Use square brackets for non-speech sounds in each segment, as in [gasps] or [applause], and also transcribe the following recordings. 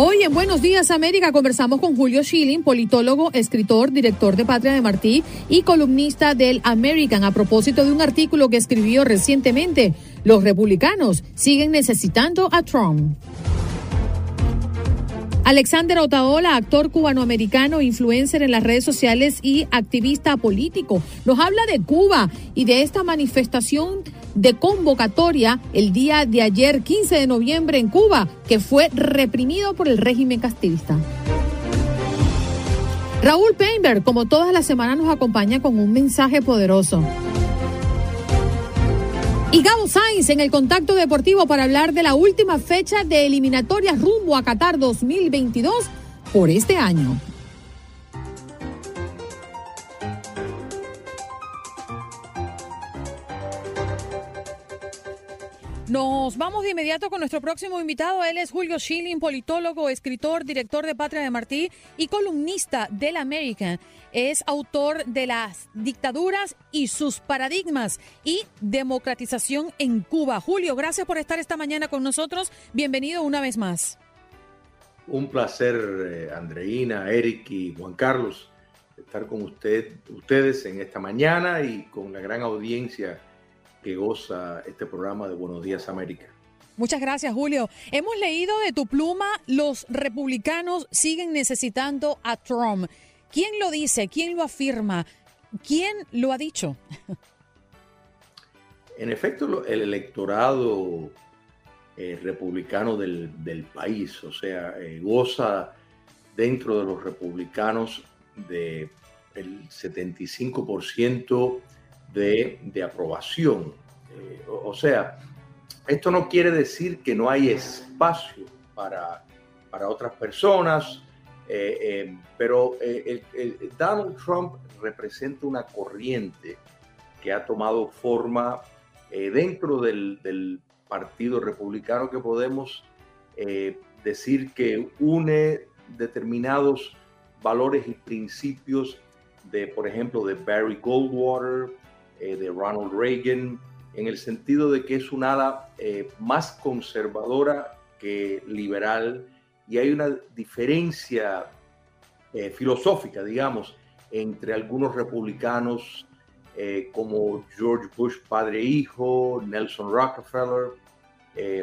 Hoy en Buenos Días América conversamos con Julio Schilling, politólogo, escritor, director de Patria de Martí y columnista del American a propósito de un artículo que escribió recientemente. Los republicanos siguen necesitando a Trump. Alexander Otaola, actor cubanoamericano, influencer en las redes sociales y activista político, nos habla de Cuba y de esta manifestación de convocatoria el día de ayer, 15 de noviembre, en Cuba, que fue reprimido por el régimen castista. Raúl Painberg, como todas las semanas, nos acompaña con un mensaje poderoso. Y Gabo Sainz en el contacto deportivo para hablar de la última fecha de eliminatorias rumbo a Qatar 2022 por este año. Nos vamos de inmediato con nuestro próximo invitado. Él es Julio Schilling, politólogo, escritor, director de Patria de Martí y columnista del American. Es autor de Las dictaduras y sus paradigmas y democratización en Cuba. Julio, gracias por estar esta mañana con nosotros. Bienvenido una vez más. Un placer, eh, Andreina, Eric y Juan Carlos, estar con usted, ustedes en esta mañana y con la gran audiencia que goza este programa de Buenos Días América. Muchas gracias, Julio. Hemos leído de tu pluma, los republicanos siguen necesitando a Trump. ¿Quién lo dice? ¿Quién lo afirma? ¿Quién lo ha dicho? [laughs] En efecto, el electorado eh, republicano del, país, o sea, eh, goza dentro de los republicanos de el 75% de, aprobación. Eh, o, sea, esto no quiere decir que no hay espacio para, para otras personas, eh, eh, pero Donald Trump representa una corriente que ha tomado forma dentro del, del, Partido Republicano que podemos decir que une determinados valores y principios de, por ejemplo, de Barry Goldwater, eh, de Ronald Reagan, en el sentido de que es un ala eh, más conservadora que liberal y hay una diferencia eh, filosófica, digamos, entre algunos republicanos como George Bush padre e hijo, Nelson Rockefeller,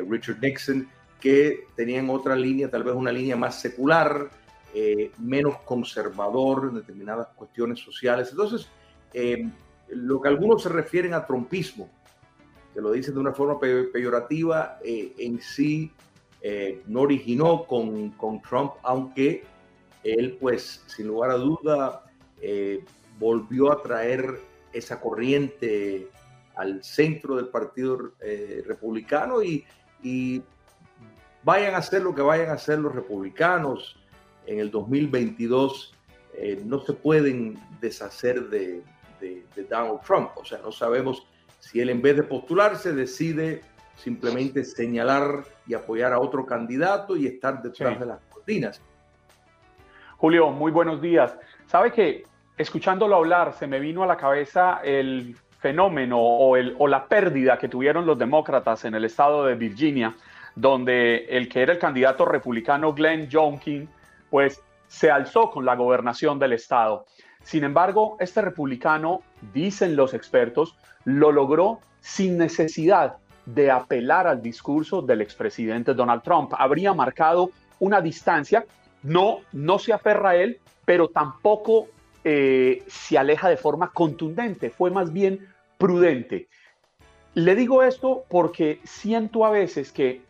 Richard Nixon, que tenían otra línea, tal vez una línea más secular, menos conservador en determinadas cuestiones sociales. Entonces, lo que algunos se refieren a trompismo, que lo dicen de una forma peyorativa, eh, en sí eh, no originó con, con, Trump, aunque él, pues, sin lugar a duda, eh, volvió a traer esa corriente al centro del Partido Republicano y, y, vayan a hacer lo que vayan a hacer los republicanos en el 2022, no se pueden deshacer de, de, Donald Trump. O sea, no sabemos si él en vez de postularse decide simplemente señalar y apoyar a otro candidato y estar detrás de las cortinas. Julio, muy buenos días. Sabe que escuchándolo hablar se me vino a la cabeza el fenómeno o, el, o la pérdida que tuvieron los demócratas en el estado de Virginia, donde el que era el candidato republicano Glenn Youngkin, pues se alzó con la gobernación del estado. Sin embargo, este republicano, dicen los expertos, lo logró sin necesidad de apelar al discurso del expresidente Donald Trump. Habría marcado una distancia, no, no se aferra a él, pero tampoco eh, se aleja de forma contundente, fue más bien prudente. Le digo esto porque siento a veces que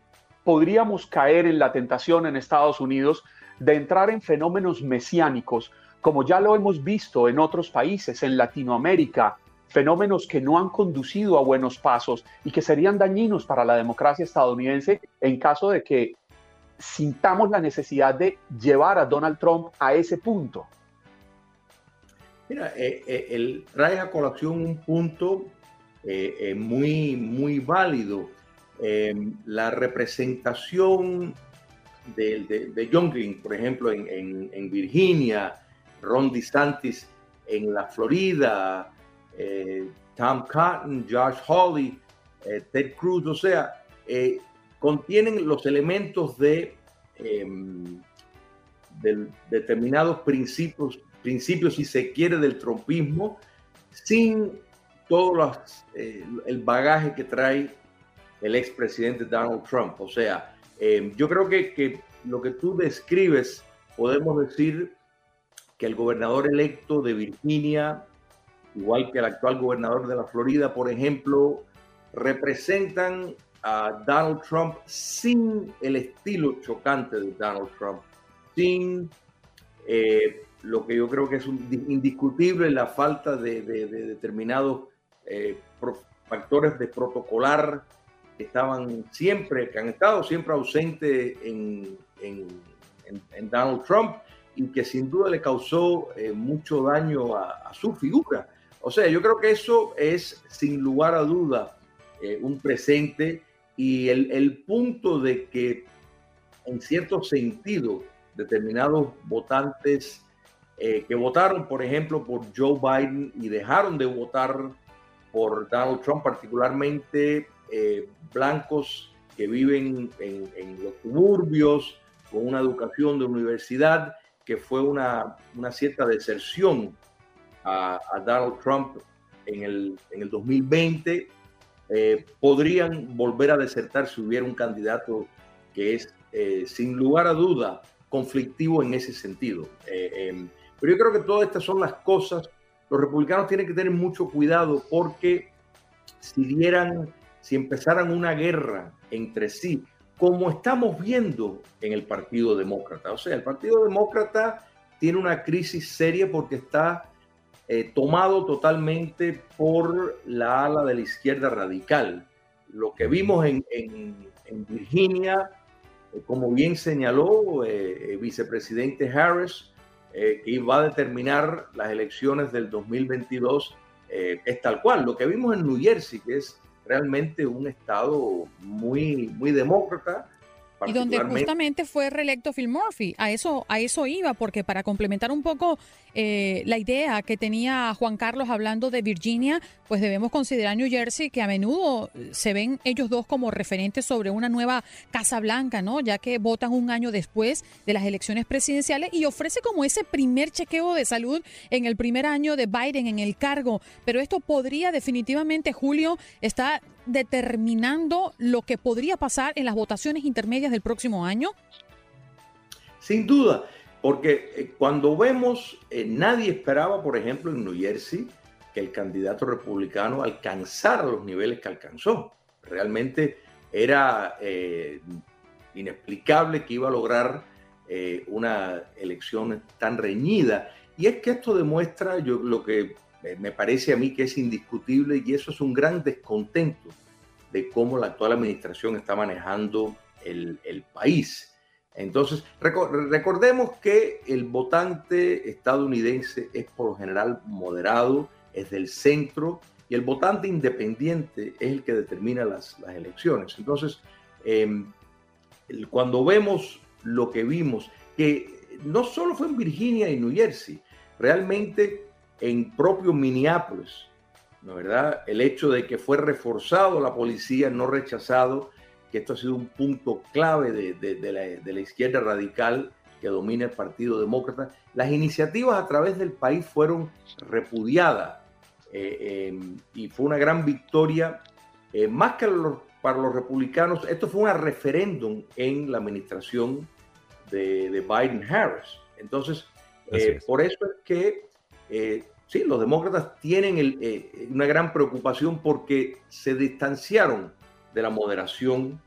podríamos caer en la tentación en Estados Unidos de entrar en fenómenos mesiánicos, como ya lo hemos visto en otros países, en Latinoamérica, fenómenos que no han conducido a buenos pasos y que serían dañinos para la democracia estadounidense en caso de que sintamos la necesidad de llevar a Donald Trump a ese punto. Mira, eh, eh, él trae a colación un punto eh, muy, muy válido. Em, la representación de, de, Green, por ejemplo, en, Virginia, Ron DeSantis en la Florida, Tom Cotton, Josh Hawley, Ted Cruz, o sea, contienen los elementos de, em, de determinados principios principios, si se quiere, del trumpismo, sin todo eh, el bagaje que trae el expresidente Donald Trump. O sea, eh, yo creo que, lo que tú describes, podemos decir que el gobernador electo de Virginia, igual que el actual gobernador de la Florida, por ejemplo, representan a Donald Trump sin el estilo chocante de Donald Trump, sin eh, lo que yo creo que es indiscutible la falta de, determinados eh, factores de protocolar que estaban siempre, que han estado siempre ausentes en, Donald Trump y que sin duda le causó eh, mucho daño a, su figura. O sea, yo creo que eso es sin lugar a duda eh, un presente y el, el punto de que en cierto sentido determinados votantes eh, que votaron, por ejemplo, por Joe Biden y dejaron de votar por Donald Trump, particularmente eh, blancos que viven en, los suburbios, con una educación de universidad, que fue una, una cierta deserción a, Donald Trump en el, en el 2020, eh, podrían volver a desertar si hubiera un candidato que es, sin lugar a duda, conflictivo en ese sentido. Em, pero yo creo que todas estas son las cosas. Los republicanos tienen que tener mucho cuidado porque si dieran, si empezaran una guerra entre sí, como estamos viendo en el Partido Demócrata. O sea, el Partido Demócrata tiene una crisis seria porque está eh, tomado totalmente por la ala de la izquierda radical. Lo que vimos en, Virginia, eh, como bien señaló eh, el vicepresidente Harris, eh, que va a determinar las elecciones del 2022 eh, es tal cual. Lo que vimos en New Jersey, que es realmente un estado muy, muy demócrata, y donde justamente fue reelecto Phil Murphy. A eso, a eso iba, porque para complementar un poco eh, la idea que tenía Juan Carlos hablando de Virginia, pues debemos considerar New Jersey que a menudo se ven ellos dos como referentes sobre una nueva Casa Blanca, ¿no? Ya que votan un año después de las elecciones presidenciales y ofrece como ese primer chequeo de salud en el primer año de Biden en el cargo. Pero esto podría definitivamente, Julio, estar determinando lo que podría pasar en las votaciones intermedias del próximo año? Sin duda, porque eh, cuando vemos, eh, nadie esperaba, por ejemplo, en New Jersey, que el candidato republicano alcanzara los niveles que alcanzó. Realmente era eh, inexplicable que iba a lograr una elección tan reñida. Y es que esto demuestra yo, lo que me parece a mí que es indiscutible y eso es un gran descontento de cómo la actual administración está manejando el, país. Entonces, recordemos que el votante estadounidense es por lo general moderado, es del centro, y el votante independiente es el que determina las, elecciones. Entonces, em, cuando vemos lo que vimos, que no solo fue en Virginia y New Jersey, realmente en propio Minneapolis, ¿no verdad? El hecho de que fue reforzado la policía, no rechazado, que esto ha sido un punto clave de, la, izquierda radical que domina el Partido Demócrata. Las iniciativas a través del país fueron repudiadas eh, em, y fue una gran victoria, eh, más que para los republicanos, esto fue un referéndum en la administración de, Biden-Harris. Entonces, eh, por eso es que sí, los demócratas tienen una gran preocupación porque se distanciaron de la moderación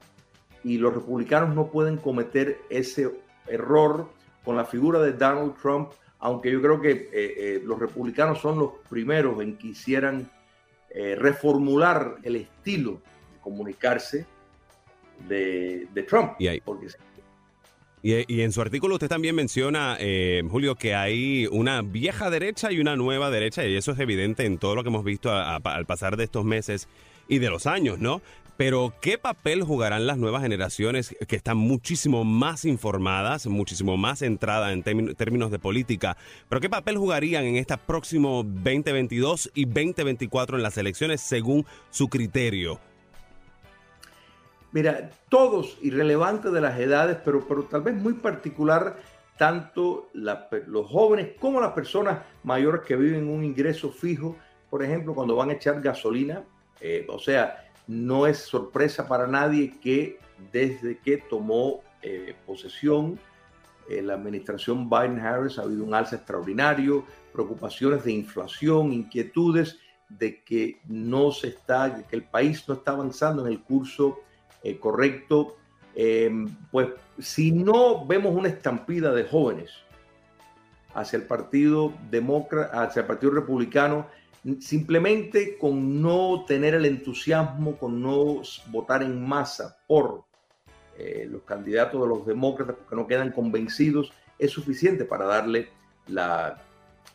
y los republicanos no pueden cometer ese error con la figura de Donald Trump, aunque yo creo que eh, eh, los republicanos son los primeros en que quisieran eh, reformular el estilo de comunicarse de, Trump. Y, y, en su artículo usted también menciona, Julio, que hay una vieja derecha y una nueva derecha, y eso es evidente en todo lo que hemos visto al pasar de estos meses y de los años, ¿no? Pero, ¿qué papel jugarán las nuevas generaciones que están muchísimo más informadas, muchísimo más centradas en términos de política? Pero, ¿qué papel jugarían en este próximo 2022 y 2024 en las elecciones según su criterio? Mira, todos, irrelevantes de las edades, pero, pero tal vez muy particular, tanto los jóvenes como las personas mayores que viven un ingreso fijo, por ejemplo, cuando van a echar gasolina, eh, o sea, no es sorpresa para nadie que desde que tomó eh, posesión eh, la administración Biden-Harris ha habido un alza extraordinario, preocupaciones de inflación, inquietudes de que no se está, que el país no está avanzando en el curso eh, correcto. Em, pues si no vemos una estampida de jóvenes hacia el Partido Demócrata, hacia el Partido Republicano, simplemente con no tener el entusiasmo, con no votar en masa por eh, los candidatos de los demócratas, porque no quedan convencidos, es suficiente para darle la,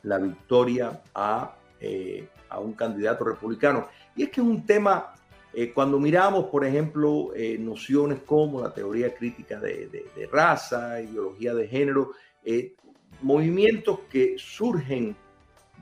victoria a, eh, a, un candidato republicano. Y es que es un tema, eh, cuando miramos, por ejemplo, nociones como la teoría crítica de, de raza, ideología de género, movimientos que surgen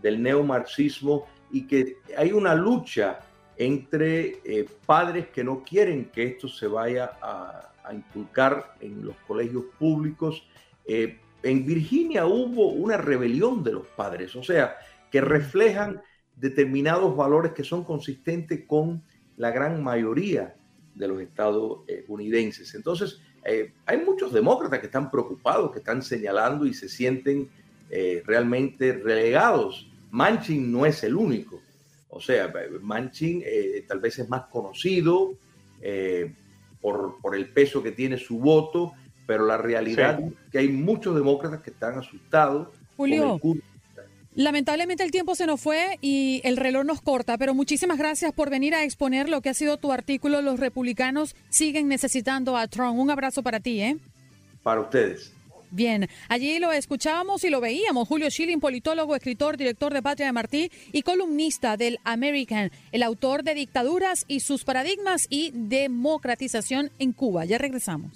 del neomarxismo y que hay una lucha entre eh, padres que no quieren que esto se vaya a, inculcar en los colegios públicos. Eh, en Virginia hubo una rebelión de los padres, o sea, que reflejan determinados valores que son consistentes con la gran mayoría de los estadounidenses. Entonces, eh, hay muchos demócratas que están preocupados, que están señalando y se sienten realmente relegados Manchin no es el único. O sea, Manchin eh, tal vez es más conocido eh, por, el peso que tiene su voto, pero la realidad es que hay muchos demócratas que están asustados. Julio, lamentablemente el tiempo se nos fue y el reloj nos corta, pero muchísimas gracias por venir a exponer lo que ha sido tu artículo. Los republicanos siguen necesitando a Trump. Un abrazo para ti, ¿eh? Para ustedes. Bien, allí lo escuchábamos y lo veíamos. Julio Schilling, politólogo, escritor, director de Patria de Martí y columnista del American, el autor de Dictaduras y sus paradigmas y democratización en Cuba. Ya regresamos.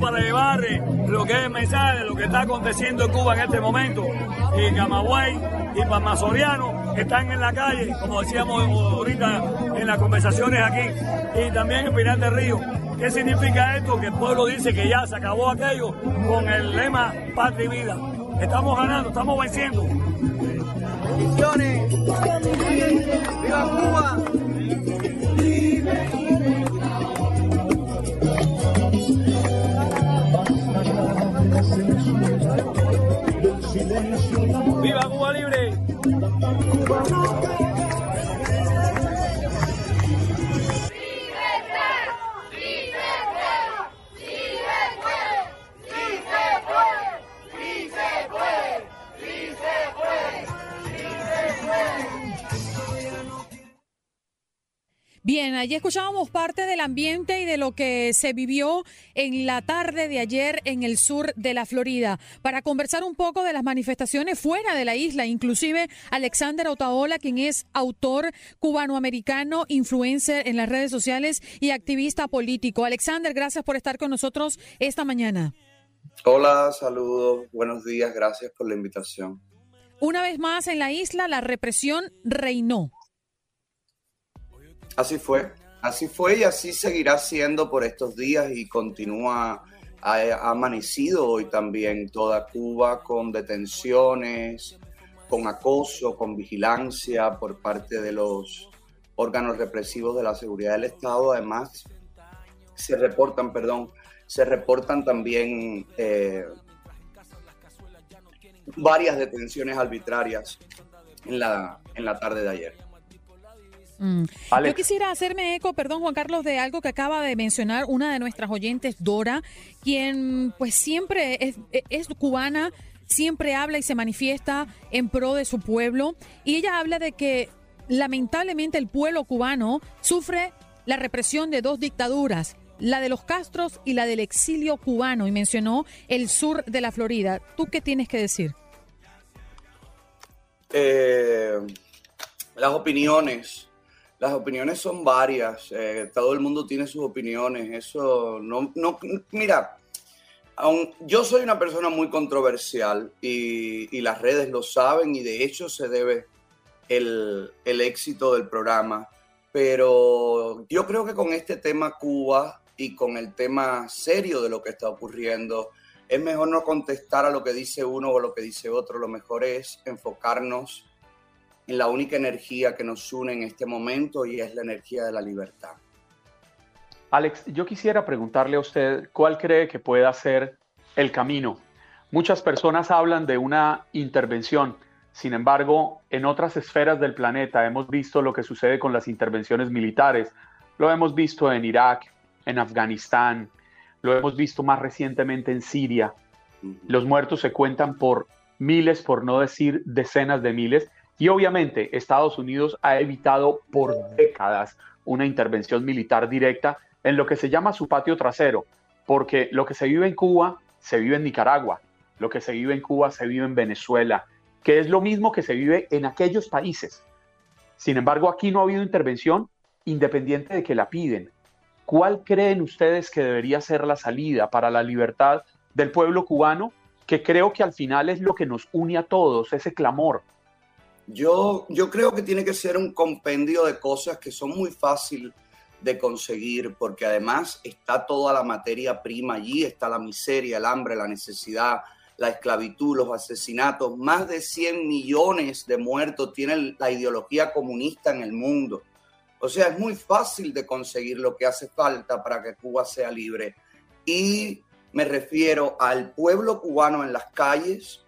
Para llevar lo que es el mensaje de lo que está aconteciendo en Cuba en este momento. Y Camagüey y Palma están en la calle, como decíamos ahorita en las conversaciones aquí, y también en Pinar del Río. ¿Qué significa esto? Que el pueblo dice que ya se acabó aquello con el lema Patria y Vida. Estamos ganando, estamos venciendo. ¡Viva Cuba! ¡Viva Cuba Libre! Allí escuchábamos parte del ambiente y de lo que se vivió en la tarde de ayer en el sur de la Florida. Para conversar un poco de las manifestaciones fuera de la isla, inclusive Alexander Otaola, quien es autor cubanoamericano, influencer en las redes sociales y activista político. Alexander, gracias por estar con nosotros esta mañana. Hola, saludos, buenos días, gracias por la invitación. Una vez más en la isla, la represión reinó. Así fue, así fue y así seguirá siendo por estos días y continúa, amanecido hoy también toda Cuba con detenciones, con acoso, con vigilancia por parte de los órganos represivos de la seguridad del Estado. Además, se reportan, perdón, se reportan también eh, varias detenciones arbitrarias en la, en la tarde de ayer. Mm. Yo quisiera hacerme eco, perdón Juan Carlos, de algo que acaba de mencionar una de nuestras oyentes, Dora, quien pues siempre es, es cubana, siempre habla y se manifiesta en pro de su pueblo. Y ella habla de que lamentablemente el pueblo cubano sufre la represión de dos dictaduras, la de los Castros y la del exilio cubano, y mencionó el sur de la Florida. ¿Tú qué tienes que decir? Eh, las opiniones, las opiniones son varias, eh, todo el mundo tiene sus opiniones, eso no, no mira, yo soy una persona muy controversial y, las redes lo saben y de hecho se debe el, el éxito del programa, pero yo creo que con este tema Cuba y con el tema serio de lo que está ocurriendo, es mejor no contestar a lo que dice uno o lo que dice otro, lo mejor es enfocarnos en la única energía que nos une en este momento y es la energía de la libertad. Alex, yo quisiera preguntarle a usted cuál cree que pueda ser el camino. Muchas personas hablan de una intervención, sin embargo, en otras esferas del planeta hemos visto lo que sucede con las intervenciones militares. Lo hemos visto en Irak, en Afganistán, lo hemos visto más recientemente en Siria. Los muertos se cuentan por miles, por no decir decenas de miles, y obviamente Estados Unidos ha evitado por décadas una intervención militar directa en lo que se llama su patio trasero, porque lo que se vive en Cuba se vive en Nicaragua, lo que se vive en Cuba se vive en Venezuela, que es lo mismo que se vive en aquellos países. Sin embargo, aquí no ha habido intervención independiente de que la piden. ¿Cuál creen ustedes que debería ser la salida para la libertad del pueblo cubano? Que creo que al final es lo que nos une a todos, ese clamor. Yo, yo creo que tiene que ser un compendio de cosas que son muy fáciles de conseguir, porque además está toda la materia prima allí, está la miseria, el hambre, la necesidad, la esclavitud, los asesinatos. Más de 100 millones de muertos tiene la ideología comunista en el mundo. O sea, es muy fácil de conseguir lo que hace falta para que Cuba sea libre. Y me refiero al pueblo cubano en las calles,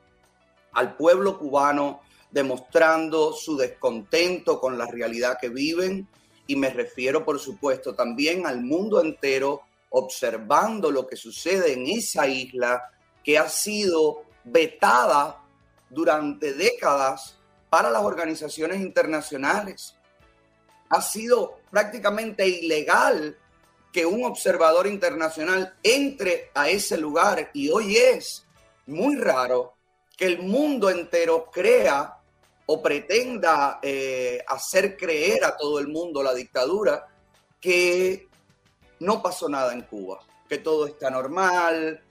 al pueblo cubano demostrando su descontento con la realidad que viven. Y me refiero, por supuesto, también al mundo entero observando lo que sucede en esa isla que ha sido vetada durante décadas para las organizaciones internacionales ha sido prácticamente ilegal que un observador internacional entre a ese lugar y hoy es muy raro que el mundo entero crea o pretenda eh, hacer creer a todo el mundo la dictadura que no pasó nada en Cuba, que todo está normal,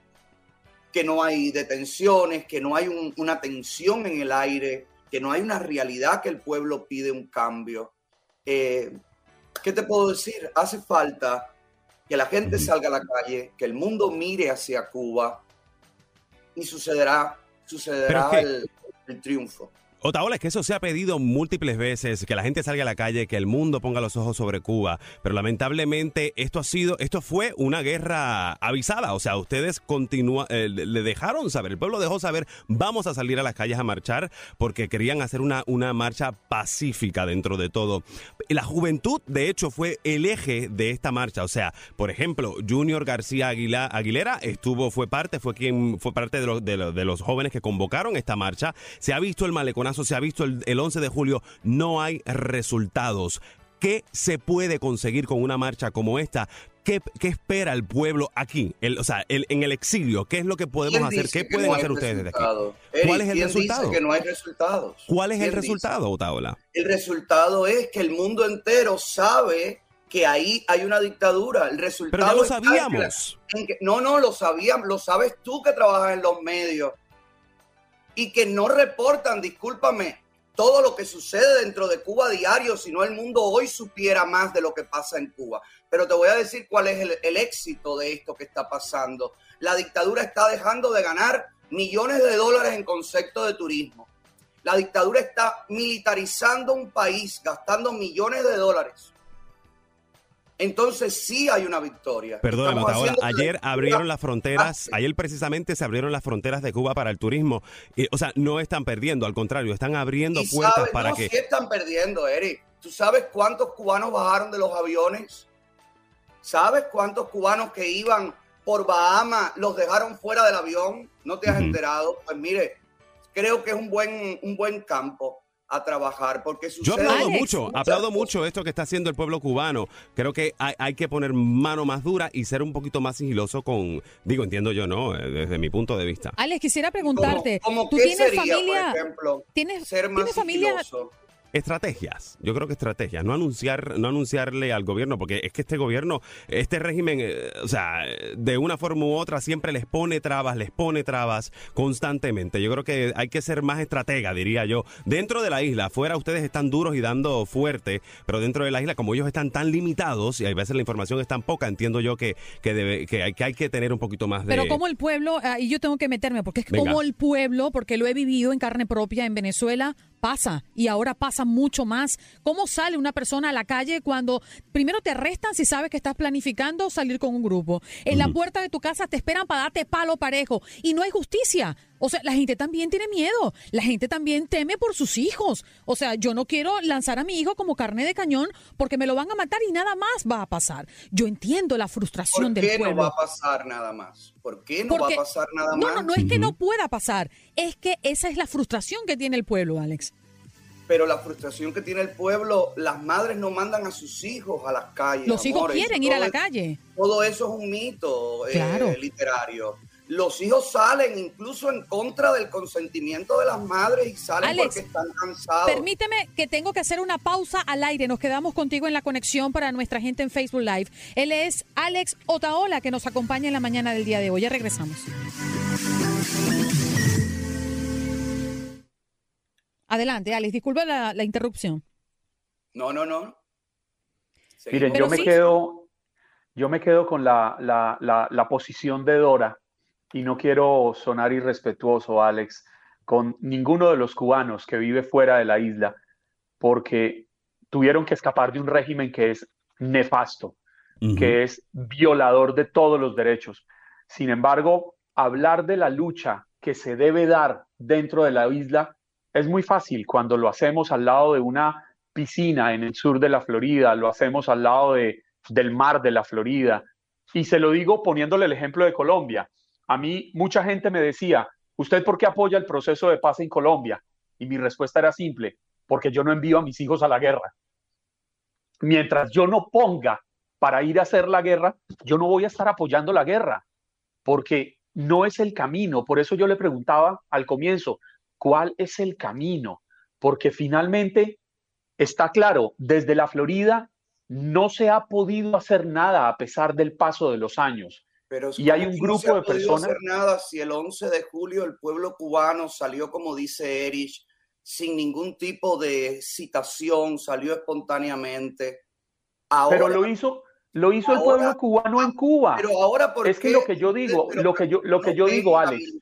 que no hay detenciones, que no hay una tensión en el aire, que no hay una realidad que el pueblo pide un cambio. Eh, ¿qué te puedo decir? Hace falta que la gente salga a la calle, que el mundo mire hacia Cuba y sucederá, sucederá el triunfo. Otaola, es que eso se ha pedido múltiples veces, que la gente salga a la calle, que el mundo ponga los ojos sobre Cuba, pero lamentablemente esto ha sido, esto fue una guerra avisada, o sea, ustedes eh, le dejaron saber, el pueblo dejó saber, vamos a salir a las calles a marchar porque querían hacer una, una marcha pacífica dentro de todo. La juventud, de hecho, fue el eje de esta marcha, o sea, por ejemplo, Junior García Aguilera estuvo, fue parte, fue quien fue parte de los, de, los, de los jóvenes que convocaron esta marcha, se ha visto el maleconazo se ha visto el, 11 de julio, no hay resultados. ¿Qué se puede conseguir con una marcha como esta? ¿Qué, espera el pueblo aquí? o sea, en el exilio, ¿qué es lo que podemos hacer? ¿Qué pueden hacer ustedes aquí? ¿Cuál es el resultado? que no hay resultados. ¿Cuál es el resultado, Otaola? El resultado es que el mundo entero sabe que ahí hay una dictadura. El resultado Pero ya lo sabíamos. no, no, lo sabíamos. Lo sabes tú que trabajas en los medios y que no reportan, discúlpame, todo lo que sucede dentro de Cuba diario, si no el mundo hoy supiera más de lo que pasa en Cuba. Pero te voy a decir cuál es el, el éxito de esto que está pasando. La dictadura está dejando de ganar millones de dólares en concepto de turismo. La dictadura está militarizando un país, gastando millones de dólares. Entonces sí hay una victoria. Perdón, Estamos Mataola, haciendo que la ayer abrieron las fronteras, pase. ayer precisamente se abrieron las fronteras de Cuba para el turismo. Y, o sea, no están perdiendo, al contrario, están abriendo Y puertas para no, que... sí están perdiendo, Eric. ¿Tú sabes cuántos cubanos bajaron de los aviones? ¿Sabes cuántos cubanos que iban por Bahamas los dejaron fuera del avión? ¿No te has enterado? Pues mire, creo que es un buen, un buen campo a trabajar porque Yo sucede aplaudo Alex, mucho, aplaudo mucho esto que está haciendo el pueblo cubano. Creo que hay, hay que poner mano más dura y ser un poquito más sigiloso con, digo, entiendo yo, ¿no? Eh, Desde mi punto de vista. Alex, quisiera preguntarte, ¿Cómo, cómo ¿tú qué tienes sería, familia? por ejemplo, ¿Tienes, ser más ¿tienes familia? sigiloso? Estrategias, yo creo que estrategias, no anunciar, no anunciarle al gobierno, porque es que este gobierno, este régimen, eh, o sea, de una forma u otra siempre les pone trabas, les pone trabas constantemente. Yo creo que hay que ser más estratega, diría yo. Dentro de la isla, afuera ustedes están duros y dando fuerte, pero dentro de la isla, como ellos están tan limitados y a veces la información es tan poca, entiendo yo que, que, debe, que, hay, que hay que tener un poquito más de... Pero como el pueblo, ahí yo tengo que meterme, porque es Venga. como el pueblo, porque lo he vivido en carne propia en Venezuela, pasa y ahora pasa mucho más. ¿Cómo sale una persona a la calle cuando primero te arrestan si sabes que estás planificando salir con un grupo? En la puerta de tu casa te esperan para darte palo parejo y no hay justicia. O sea, la gente también tiene miedo, la gente también teme por sus hijos. O sea, yo no quiero lanzar a mi hijo como carne de cañón porque me lo van a matar y nada más va a pasar. Yo entiendo la frustración ¿Por del qué no pueblo. va a pasar nada más? ¿Por qué no Porque- va a pasar nada No, más? no, no es que no pueda pasar, es que esa es la frustración que tiene el pueblo, Alex. Pero la frustración que tiene el pueblo, las madres no mandan a sus hijos a las calles. Los hijos quieren ir a la calle. Todo eso es un mito eh, Claro. literario. Los hijos salen incluso en contra del consentimiento de las madres y salen Alex, porque están cansados. Permíteme que tengo que hacer una pausa al aire. Nos quedamos contigo en la conexión para nuestra gente en Facebook Live. Él es Alex Otaola, que nos acompaña en la mañana del día de hoy. Ya regresamos. Adelante, Alex. Disculpa la, la interrupción. No, no, no. Miren, Pero yo me sí. quedo, yo me quedo con la, la, la, la posición de Dora y no quiero sonar irrespetuoso, Alex, con ninguno de los cubanos que vive fuera de la isla, porque tuvieron que escapar de un régimen que es nefasto, que es violador de todos los derechos. Sin embargo, hablar de la lucha que se debe dar dentro de la isla es muy fácil cuando lo hacemos al lado de una piscina en el sur de la Florida, lo hacemos al lado de, del mar de la Florida. Y se lo digo poniéndole el ejemplo de Colombia. A mí mucha gente me decía, ¿usted por qué apoya el proceso de paz en Colombia? Y mi respuesta era simple, porque yo no envío a mis hijos a la guerra. Mientras yo no ponga para ir a hacer la guerra, yo no voy a estar apoyando la guerra, porque no es el camino. Por eso yo le preguntaba al comienzo, ¿cuál es el camino? Porque finalmente está claro, desde la Florida no se ha podido hacer nada a pesar del paso de los años. Pero Y hay ¿cómo un no grupo ha de personas- hacer nada si el 11 de julio el pueblo cubano salió, como dice Erich, sin ningún tipo de citación, salió espontáneamente. Ahora, Pero lo hizo, lo hizo el ahora- pueblo cubano en Cuba. pero ahora, ¿por Es que lo que yo digo, pero lo que yo, lo que no yo digo, Alex,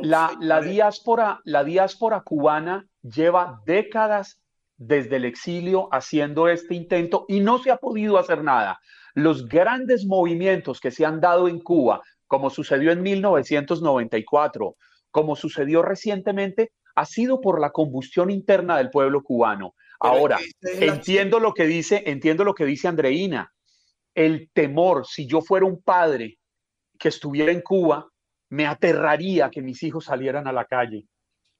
la, la diáspora, la diáspora cubana lleva décadas desde el exilio haciendo este intento y no se ha podido hacer nada. Los grandes movimientos que se han dado en Cuba, como sucedió en 1994, como sucedió recientemente, ha sido por la combustión interna del pueblo cubano. Pero Ahora, es entiendo lo que dice, entiendo lo que dice Andreina. El temor, si yo fuera un padre que estuviera en Cuba, me aterraría que mis hijos salieran a la calle,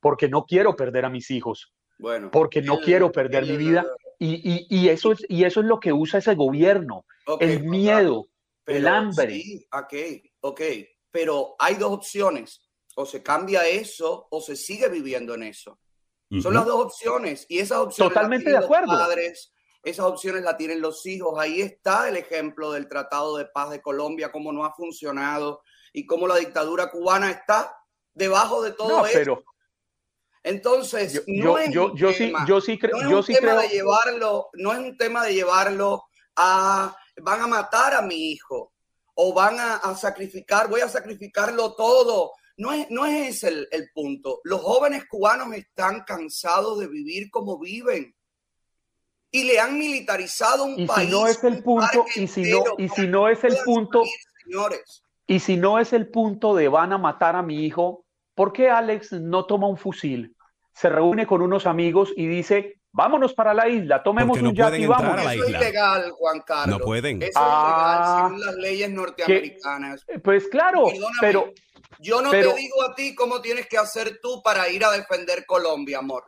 porque no quiero perder a mis hijos, Bueno, porque no quiero perder mi vida. Y, y- y eso es, y eso es lo que usa ese gobierno, el miedo, el hambre. Sí, ok, ok. Pero hay dos opciones. O se cambia eso o se sigue viviendo en eso. Son las dos opciones. Y esas opciones Totalmente las tienen de acuerdo. los padres, esas opciones las tienen los hijos. Ahí está el ejemplo del Tratado de Paz de Colombia, cómo no ha funcionado y cómo la dictadura cubana está debajo de todo No, eso. pero, Entonces, Yo- no yo- es yo- sí- tema, yo sí cre- no yo sí tema creo- de llevarlo, no es un tema de llevarlo a van a matar a mi hijo o van a, a sacrificar, voy a sacrificarlo todo. No es, no es ese el, el punto. Los jóvenes cubanos están cansados de vivir como viven y le han militarizado un Y si país. no es el un punto, y si no, y si no es el punto, salir, señores. y si no es el punto de van a matar a mi hijo, ¿por qué Alex no toma un fusil? Se reúne con unos amigos y dice, vámonos para la isla, tomemos no un yate pueden y entrar vamos. a la Eso es isla. ilegal, Juan Carlos. No pueden. Eso Ah, es ilegal según las leyes norteamericanas. Pues claro, Perdóname, pero Yo no pero- te digo a ti cómo tienes que hacer tú para ir a defender Colombia, amor.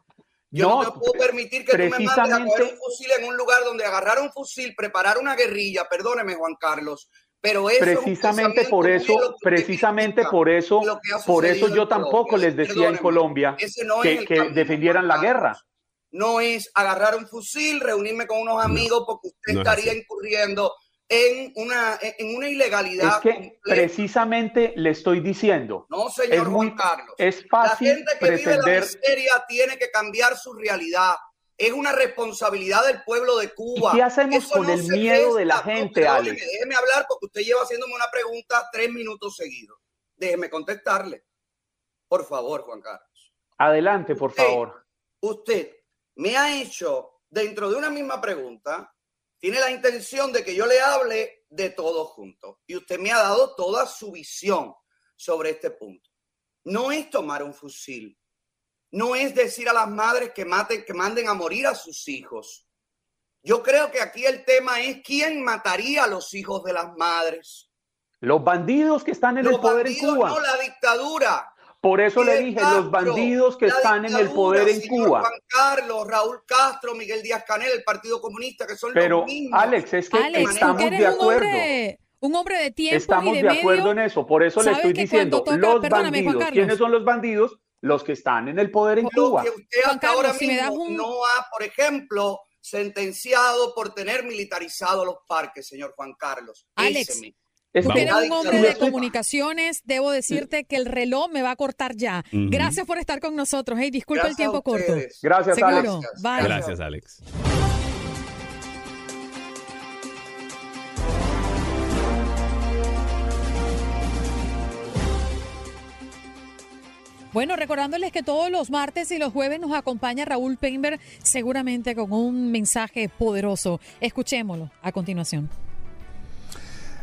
Yo no, No, te puedo permitir que tú me mandes a coger un fusil en un lugar donde agarrar un fusil, preparar una guerrilla, perdóneme, Juan Carlos, pero eso precisamente por eso, precisamente por eso, por eso yo tampoco Colombia. les decía en Colombia no que, defendieran la guerra. No es agarrar un fusil, reunirme con unos amigos, porque usted no estaría incurriendo en una, en una ilegalidad. Es que completa. precisamente le estoy diciendo, No, señor es muy- Juan Carlos. es La fácil gente que vive la pretender miseria tiene que cambiar su realidad. Es una responsabilidad del pueblo de Cuba. ¿Y qué hacemos Eso con no el miedo de la. No, gente, perdóneme, Alex? Déjeme hablar porque usted lleva haciéndome una pregunta tres minutos seguidos. Déjeme contestarle. Por favor, Juan Carlos. Adelante, por Usted- favor. Usted me ha hecho, dentro de una misma pregunta, tiene la intención de que yo le hable de todo junto. Y usted me ha dado toda su visión sobre este punto. No es tomar un fusil. No es decir a las madres que maten, que manden a morir a sus hijos. Yo creo que aquí el tema es quién mataría a los hijos de las madres. Los bandidos que están en Los el poder en Cuba. no la dictadura. Por eso le dije, Castro, los bandidos que están en el poder en Cuba. Juan Carlos, Raúl Castro, Miguel Díaz Canel, el Partido Comunista, que son Pero, los mismos. Alex, es que Alex, estamos que de un acuerdo. hombre, un hombre de tiempo Estamos y de, de acuerdo medio. en eso. Por eso le ¿Sabes estoy diciendo, toca- los bandidos. ¿Quiénes son los bandidos? Los que están en el poder en Lo Cuba. que usted hasta Carlos, ahora si me das mismo un- no ha, por ejemplo, sentenciado por tener militarizado los parques, señor Juan Carlos. Alex, mismo. Es un hombre de comunicaciones, debo decirte que el reloj me va a cortar ya. Gracias por estar con nosotros. Hey, disculpa el Gracias tiempo a corto. Gracias, Seguro. Alex. Bye. Gracias, Alex. Bueno, recordándoles que todos los martes y los jueves nos acompaña Raúl Peinberg, seguramente con un mensaje poderoso. Escuchémoslo a continuación.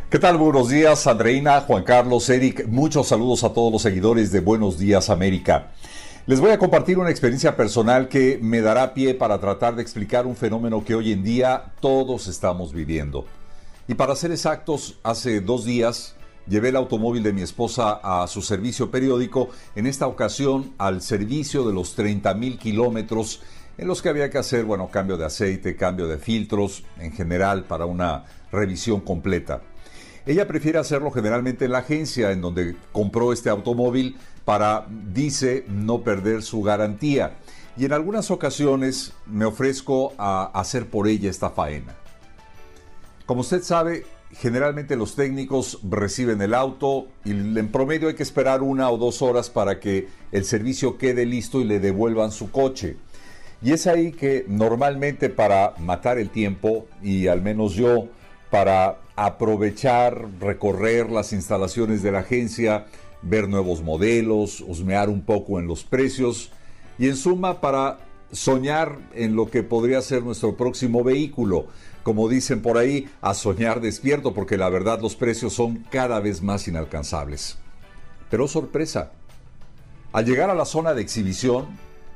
¿Qué tal? Buenos días, Andreina, Juan Carlos, Eric. Muchos saludos a todos los seguidores de Buenos Días América. Les voy a compartir una experiencia personal que me dará pie para tratar de explicar un fenómeno que hoy en día todos estamos viviendo. Y para ser exactos, hace dos días llevé el automóvil de mi esposa a su servicio periódico, en esta ocasión al servicio de los 30 mil kilómetros en los que había que hacer, bueno, cambio de aceite, cambio de filtros, en general para una revisión completa. Ella prefiere hacerlo generalmente en la agencia en donde compró este automóvil para, dice, no perder su garantía. Y en algunas ocasiones me ofrezco a hacer por ella esta faena. Como usted sabe, generalmente los técnicos reciben el auto y en promedio hay que esperar una o dos horas para que el servicio quede listo y le devuelvan su coche. Y es ahí que normalmente para matar el tiempo, y al menos yo, para aprovechar, recorrer las instalaciones de la agencia, ver nuevos modelos, husmear un poco en los precios y en suma para soñar en lo que podría ser nuestro próximo vehículo. Como dicen por ahí, a soñar despierto porque la verdad los precios son cada vez más inalcanzables. Pero sorpresa, al llegar a la zona de exhibición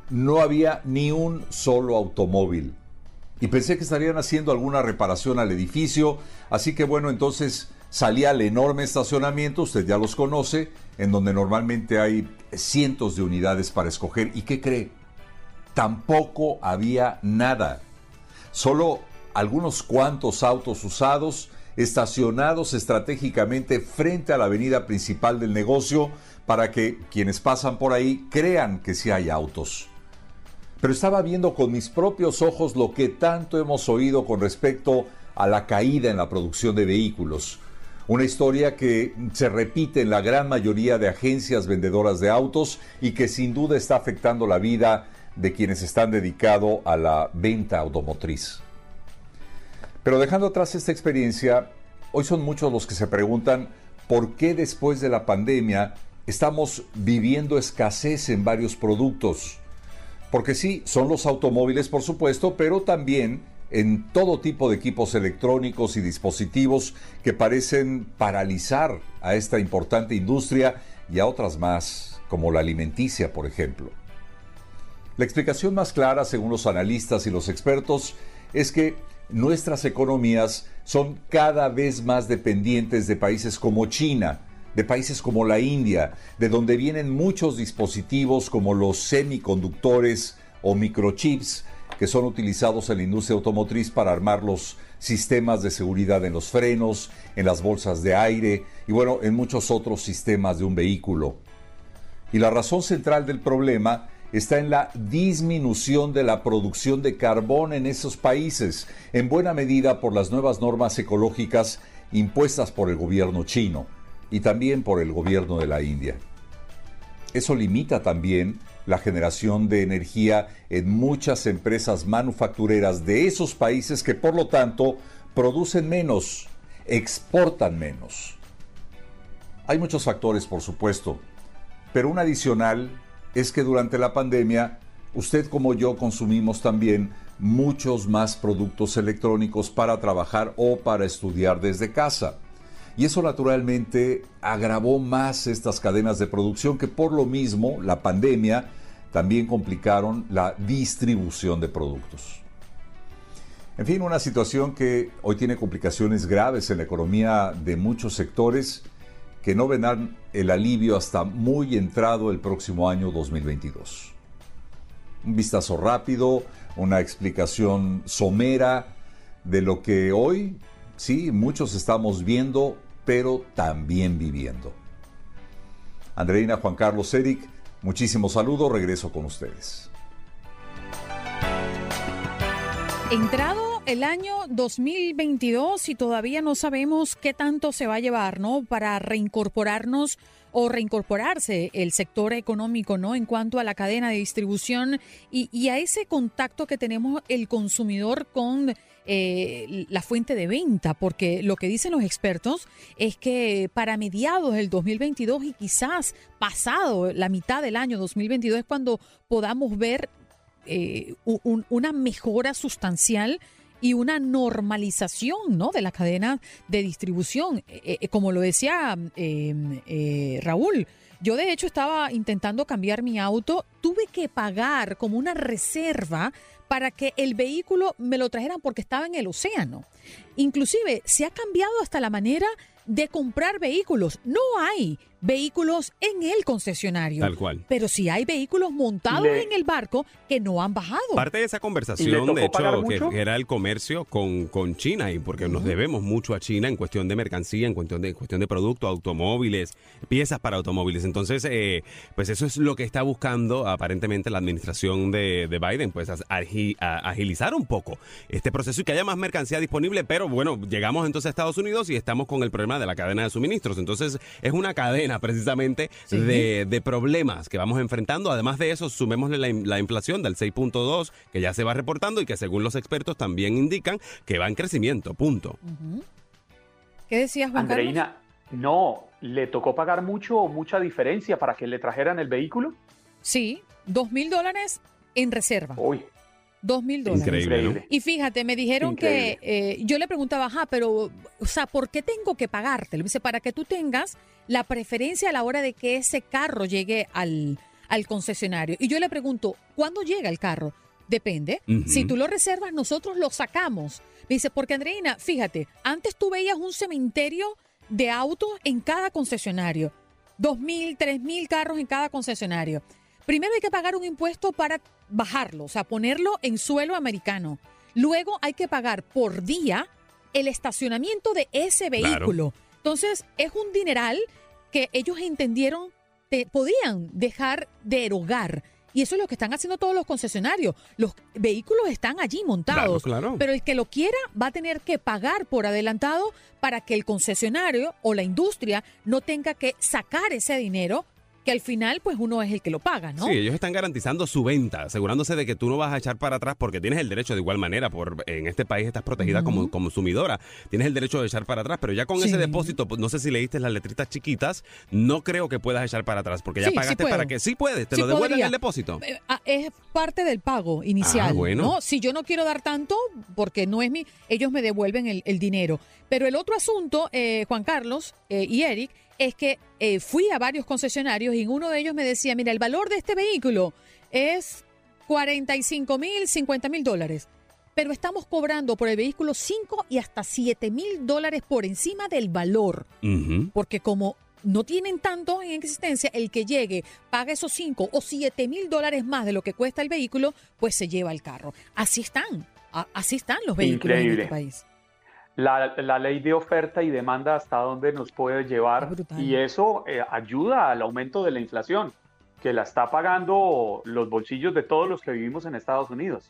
no había ni un solo automóvil y pensé que estarían haciendo alguna reparación al edificio, así que bueno, entonces salí al enorme estacionamiento, usted ya los conoce, en donde normalmente hay cientos de unidades para escoger. ¿Y qué cree? Tampoco había nada. Solo algunos cuantos autos usados estacionados estratégicamente frente a la avenida principal del negocio para que quienes pasan por ahí crean que sí hay autos pero estaba viendo con mis propios ojos lo que tanto hemos oído con respecto a la caída en la producción de vehículos. Una historia que se repite en la gran mayoría de agencias vendedoras de autos y que sin duda está afectando la vida de quienes están dedicados a la venta automotriz. Pero dejando atrás esta experiencia, hoy son muchos los que se preguntan por qué después de la pandemia estamos viviendo escasez en varios productos. Porque sí, son los automóviles por supuesto, pero también en todo tipo de equipos electrónicos y dispositivos que parecen paralizar a esta importante industria y a otras más, como la alimenticia, por ejemplo. La explicación más clara, según los analistas y los expertos, es que nuestras economías son cada vez más dependientes de países como China, de países como la India, de donde vienen muchos dispositivos como los semiconductores o microchips que son utilizados en la industria automotriz para armar los sistemas de seguridad en los frenos, en las bolsas de aire y bueno, en muchos otros sistemas de un vehículo. Y la razón central del problema está en la disminución de la producción de carbón en esos países, en buena medida por las nuevas normas ecológicas impuestas por el gobierno chino y también por el gobierno de la India. Eso limita también la generación de energía en muchas empresas manufactureras de esos países que por lo tanto producen menos, exportan menos. Hay muchos factores, por supuesto, pero un adicional es que durante la pandemia usted como yo consumimos también muchos más productos electrónicos para trabajar o para estudiar desde casa. Y eso naturalmente agravó más estas cadenas de producción que por lo mismo la pandemia también complicaron la distribución de productos. En fin, una situación que hoy tiene complicaciones graves en la economía de muchos sectores que no vendrán el alivio hasta muy entrado el próximo año 2022. Un vistazo rápido, una explicación somera de lo que hoy, sí, muchos estamos viendo, pero también viviendo. Andreina Juan Carlos Eric, muchísimos saludos, regreso con ustedes. Entrado el año 2022 y todavía no sabemos qué tanto se va a llevar, ¿no? Para reincorporarnos o reincorporarse el sector económico, ¿no? En cuanto a la cadena de distribución y, a ese contacto que tenemos el consumidor con eh, la fuente de venta, porque lo que dicen los expertos es que para mediados del 2022 y quizás pasado la mitad del año 2022 es cuando podamos ver eh, una mejora sustancial y una normalización ¿no? de la cadena de distribución. Eh, eh, como lo decía Raúl, yo de hecho estaba intentando cambiar mi auto, tuve que pagar como una reserva para que el vehículo me lo trajeran porque estaba en el océano. Inclusive se ha cambiado hasta la manera de comprar vehículos. No hay vehículos en el concesionario. Tal cual. Pero sí hay vehículos montados en el barco que no han bajado. Parte de esa conversación, de hecho, que era el comercio con, con China, y porque nos debemos mucho a China en cuestión de mercancía, en cuestión de, en cuestión de productos, automóviles, piezas para automóviles. Entonces, eh, pues eso es lo que está buscando aparentemente la administración de, de Biden, pues agilizar un poco este proceso y que haya más mercancía disponible. Pero bueno, llegamos entonces a Estados Unidos y estamos con el problema de la cadena de suministros. Entonces, es una cadena precisamente de, problemas que vamos enfrentando. Además de eso, sumémosle la, inflación del 6.2 que ya se va reportando y que según los expertos también indican que va en crecimiento, punto. ¿Qué decías, Juan Andreina, no, ¿le tocó pagar mucho o mucha diferencia para que le trajeran el vehículo? Sí, dos mil dólares en reserva. Uy. Dos mil dólares. Increíble, Y fíjate, me dijeron que eh, yo le preguntaba, ajá, pero, o sea, ¿por qué tengo que pagarte? Le dice, para que tú tengas la preferencia a la hora de que ese carro llegue al, al concesionario. Y yo le pregunto, ¿cuándo llega el carro? Depende. Si tú lo reservas, nosotros lo sacamos. Me dice, porque Andreina, fíjate, antes tú veías un cementerio de autos en cada concesionario. Dos mil, tres mil carros en cada concesionario. Primero hay que pagar un impuesto para bajarlo, o sea, ponerlo en suelo americano. Luego hay que pagar por día el estacionamiento de ese vehículo. Entonces, es un dineral que ellos entendieron que podían dejar de erogar Y eso es lo que están haciendo todos los concesionarios. Los vehículos están allí montados. Claro, claro. Pero el que lo quiera va a tener que pagar por adelantado para que el concesionario o la industria no tenga que sacar ese dinero que al final pues uno es el que lo paga, ¿no? Sí, ellos están garantizando su venta, asegurándose de que tú no vas a echar para atrás porque tienes el derecho de igual manera, por en este país estás protegida como consumidora, tienes el derecho de echar para atrás, pero ya con Sí. ese depósito, pues no sé si leíste las letritas chiquitas, no creo que puedas echar para atrás porque ya Sí, pagaste para que sí puedes, te lo devuelven podría. el depósito. Eh, ah, Es parte del pago inicial. Ah, bueno. ¿no? Si yo no quiero dar tanto, porque no es mi, ellos me devuelven el, el dinero. Pero el otro asunto, eh, Juan Carlos eh, y Eric, es que eh, fui a varios concesionarios y uno de ellos me decía, mira, el valor de este vehículo es 45 mil, 50 mil dólares. Pero estamos cobrando por el vehículo 5 y hasta 7 mil dólares por encima del valor porque como no tienen tanto en existencia, el que llegue, paga esos 5 o 7 mil dólares más de lo que cuesta el vehículo, pues se lleva el carro. Así están, así están los vehículos en este país. La, la ley de oferta y demanda hasta dónde nos puede llevar brutal. y eso eh, ayuda al aumento de la inflación, que la está pagando los bolsillos de todos los que vivimos en Estados Unidos.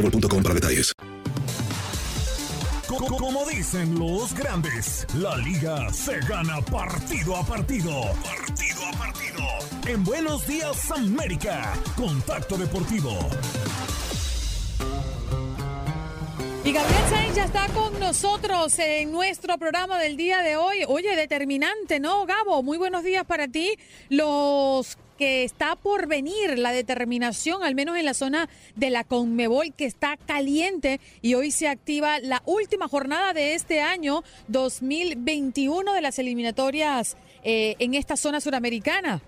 boostmobile.com detalles. Co- Como dicen los grandes, la liga se gana partido a partido. Partido a partido. En Buenos Días América, Contacto Deportivo. Y Gabriel Sainz ya está con nosotros en nuestro programa del día de hoy. Oye, determinante, ¿no, Gabo? Muy buenos días para ti. Los que está por venir, la determinación, al menos en la zona de la Conmebol, que está caliente y hoy se activa la última jornada de este año 2021 de las eliminatorias eh, en esta zona suramericana.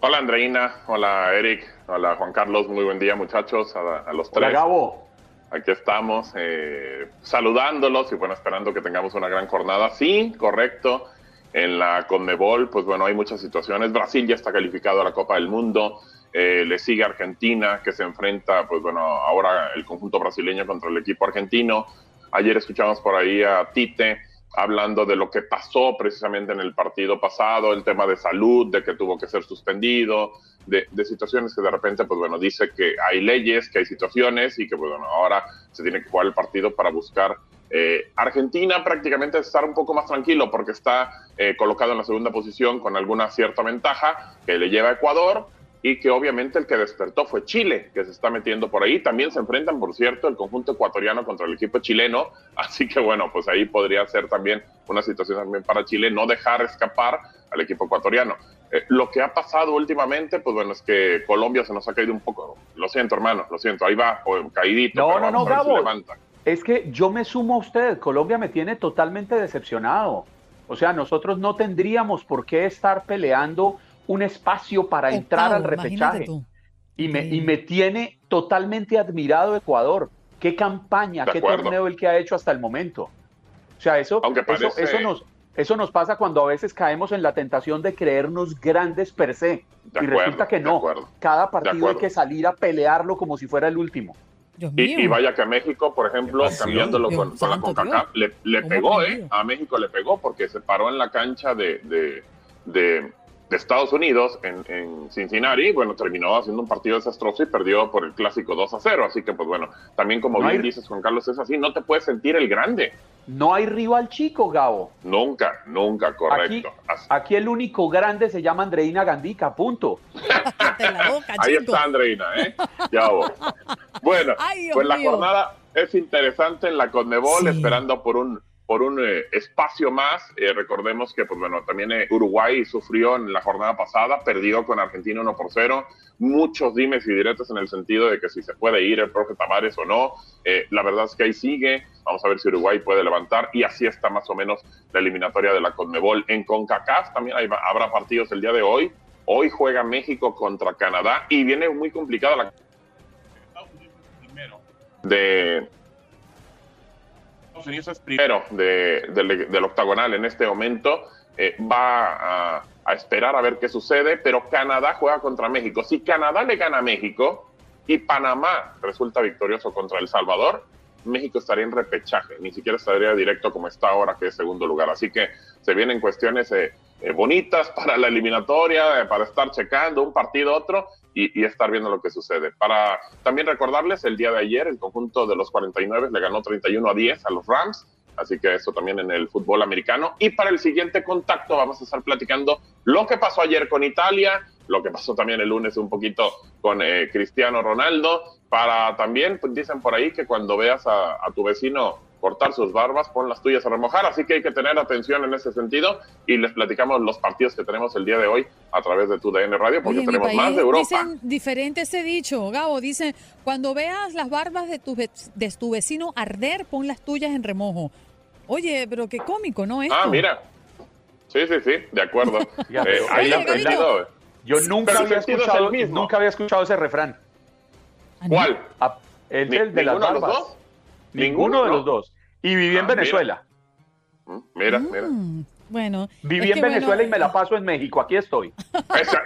Hola Andreina, hola Eric, hola Juan Carlos, muy buen día muchachos, a, a los Hola tres. Gabo. Aquí estamos eh, saludándolos y bueno, esperando que tengamos una gran jornada. Sí, correcto. En la Conmebol, pues bueno, hay muchas situaciones. Brasil ya está calificado a la Copa del Mundo. Eh, le sigue Argentina, que se enfrenta, pues bueno, ahora el conjunto brasileño contra el equipo argentino. Ayer escuchamos por ahí a Tite hablando de lo que pasó precisamente en el partido pasado, el tema de salud, de que tuvo que ser suspendido, de, situaciones que de repente, pues bueno, dice que hay leyes, que hay situaciones y que, pues bueno, ahora se tiene que jugar el partido para buscar. Eh, Argentina prácticamente estar un poco más tranquilo porque está eh, colocado en la segunda posición con alguna cierta ventaja que le lleva a Ecuador y que obviamente el que despertó fue Chile, que se está metiendo por ahí. También se enfrentan, por cierto, el conjunto ecuatoriano contra el equipo chileno, [laughs] así que bueno, pues ahí podría ser también una situación también para Chile, no dejar escapar al equipo ecuatoriano. Eh, lo que ha pasado últimamente, pues bueno, es que Colombia se nos ha caído un poco. Lo siento, hermano, lo siento, ahí va, o caidito. No, pero no, no, ver si Gabo. levanta. Es que yo me sumo a usted. Colombia me tiene totalmente decepcionado. O sea, nosotros no tendríamos por qué estar peleando un espacio para entrar al repechaje. Y me, y me tiene totalmente admirado Ecuador. Qué campaña, De qué acuerdo. torneo el que ha hecho hasta el momento. O sea, eso, eso, nos, eso nos pasa cuando a veces caemos en la tentación de creernos grandes per se. De y acuerdo, resulta que no. Cada partido hay que salir a pelearlo como si fuera el último. Y, y vaya que a México, por ejemplo, cambiándolo Dios con, con la CONCACAF, le, le ¿Cómo pegó, ¿eh? A México le pegó porque se paró en la cancha de, de, de- de Estados Unidos, en, en Cincinnati. Bueno, terminó haciendo un partido desastroso y perdió por el clásico 2 a 0. Así que, pues bueno, también como No bien hay- dices, Juan Carlos, es así, no te puedes sentir el grande. No hay rival chico, Gabo. Nunca, nunca, correcto. Aquí el único grande se llama Andreina Gandica, punto. [laughs] Boca, Ahí está Andreina, ¿eh? Ya voy. [laughs] Bueno, Ay, pues la mío. jornada es interesante en la Conmebol, Sí. esperando por un por un eh, espacio más. Eh, recordemos que, pues bueno, también eh, Uruguay sufrió en la jornada pasada, perdió con Argentina 1 por 0. Muchos dimes y diretes en el sentido de que si se puede ir el profe Tavares o no. la verdad es que ahí sigue. Vamos a ver si Uruguay puede levantar. Y así está más o menos la eliminatoria de la Conmebol. En CONCACAF también habrá partidos el día de hoy. Hoy juega México contra Canadá y viene muy complicada la de Unidos es primero del octagonal en este momento. Eh, va a, esperar a ver qué sucede, pero Canadá juega contra México. Si Canadá le gana a México y Panamá resulta victorioso contra El Salvador, México estaría en repechaje, ni siquiera estaría directo como está ahora, que es segundo lugar. Así que se vienen cuestiones eh, eh, bonitas para la eliminatoria, eh, para estar checando un partido otro y, estar viendo lo que sucede. Para también recordarles, el día de ayer el conjunto de los 49 le ganó 31 a 10 a los Rams, así que eso también en el fútbol americano. Y para el siguiente contacto vamos a estar platicando lo que pasó ayer con Italia, lo que pasó también el lunes un poquito con Cristiano Ronaldo, para también, pues, dicen por ahí que cuando veas a tu vecino cortar sus barbas, pon las tuyas a remojar, así que hay que tener atención en ese sentido y les platicamos los partidos que tenemos el día de hoy a través de tu DN Radio porque tenemos más de Europa. Dicen diferente ese dicho, Gabo, dicen, cuando veas las barbas de tu, de tu vecino arder, pon las tuyas en remojo. Oye, pero qué cómico, ¿no? Ah, mira. Sí, sí, sí, de acuerdo. [laughs] eh, ahí aprendido. Yo nunca había, escuchado, nunca había escuchado ese refrán. ¿Cuál? Ah, el de las barbas. Ninguno de los dos. Y viví en ah, Venezuela. Mira, mira. Mm, bueno. Viví en Venezuela y me la paso en México. Aquí estoy.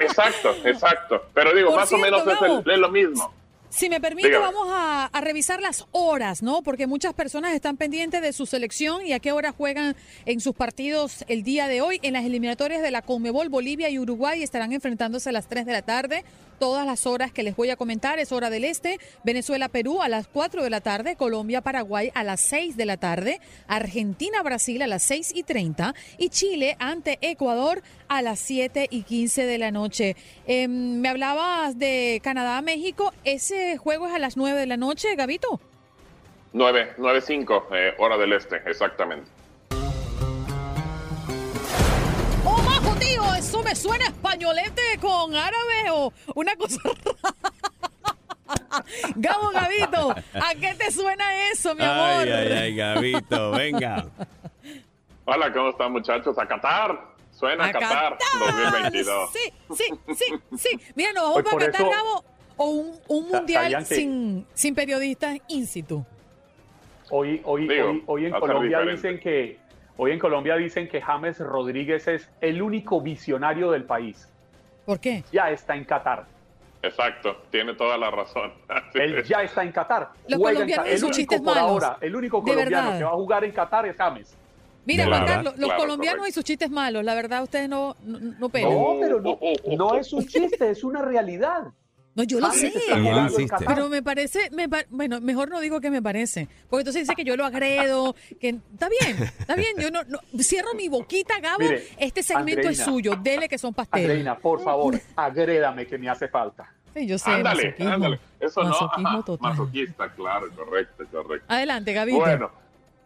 Exacto, exacto. Pero digo, más o menos es, lo mismo. Si me permite, vamos a, revisar las horas, ¿no? Porque muchas personas están pendientes de su selección y a qué hora juegan en sus partidos el día de hoy. En las eliminatorias de la Conmebol, Bolivia y Uruguay estarán enfrentándose a las 3 de la tarde todas las horas que les voy a comentar. Es hora del este. Venezuela, Perú a las 4 de la tarde. Colombia, Paraguay a las 6 de la tarde. Argentina, Brasil a las 6 y 30. Y Chile ante Ecuador a las 7 y 15 de la noche. Em, me hablabas de Canadá, México. ¿Ese juego es a las 9 de la noche, Gabito? 9, 9, 5, hora del este, exactamente. Eso me suena españolete con árabe o una cosa [laughs] Gabo Gabito, ¿a qué te suena eso, mi amor? Ay, ay, ay, Gabito, venga. Hola, ¿cómo están, muchachos? A Qatar. Suena a, Qatar, 2022. Sí, sí, sí, sí. Mira, nos vamos a Qatar, Gabo, o un, un mundial sin, sin periodistas in situ. Hoy, hoy, hoy, hoy en Colombia dicen que Hoy en Colombia dicen que James Rodríguez es el único visionario del país. ¿Por qué? Ya está en Qatar. Exacto, tiene toda la razón. [laughs] Él ya está en Qatar. Los colombianos y sus chistes malos. Ahora, el único colombiano que va a jugar en Qatar es James. Mira, Juan Carlos, los colombianos y sus chistes malos, la verdad ustedes no, no, no pegan. No, pero no, [laughs] no es un chiste, es una realidad. No, yo lo sé. Pero me parece, bueno, mejor no digo que me parece, porque entonces dice que yo lo agredo, que está bien, está bien, yo no, cierro mi boquita, Gabo, este segmento es suyo, dele que son pasteles. Andreina, por favor, agrédame que me hace falta. Sí, yo sé, ándale, ándale. Eso no, total. masoquista, claro, correcto, correcto. Adelante, Gabito. Bueno,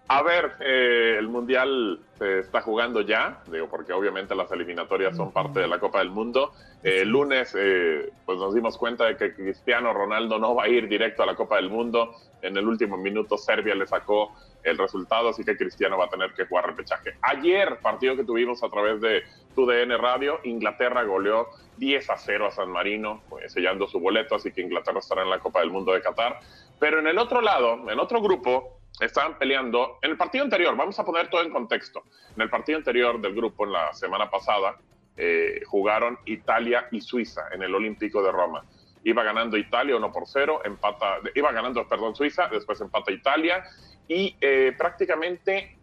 a ver, eh, el Mundial se está jugando ya, digo, porque obviamente las eliminatorias son parte de la Copa del Mundo. Eh, el lunes, eh, pues nos dimos cuenta de que Cristiano Ronaldo no va a ir directo a la Copa del Mundo. En el último minuto, Serbia le sacó el resultado, así que Cristiano va a tener que jugar repechaje. Ayer, partido que tuvimos a través de TUDN Radio, Inglaterra goleó 10 a 0 a San Marino, sellando su boleto, así que Inglaterra estará en la Copa del Mundo de Qatar. Pero en el otro lado, en otro grupo, estaban peleando. En el partido anterior, vamos a poner todo en contexto. En el partido anterior del grupo, en la semana pasada, eh, jugaron Italia y Suiza en el Olímpico de Roma. Iba ganando Italia 1 por 0, empata, iba ganando, perdón, Suiza, después empata Italia y eh, prácticamente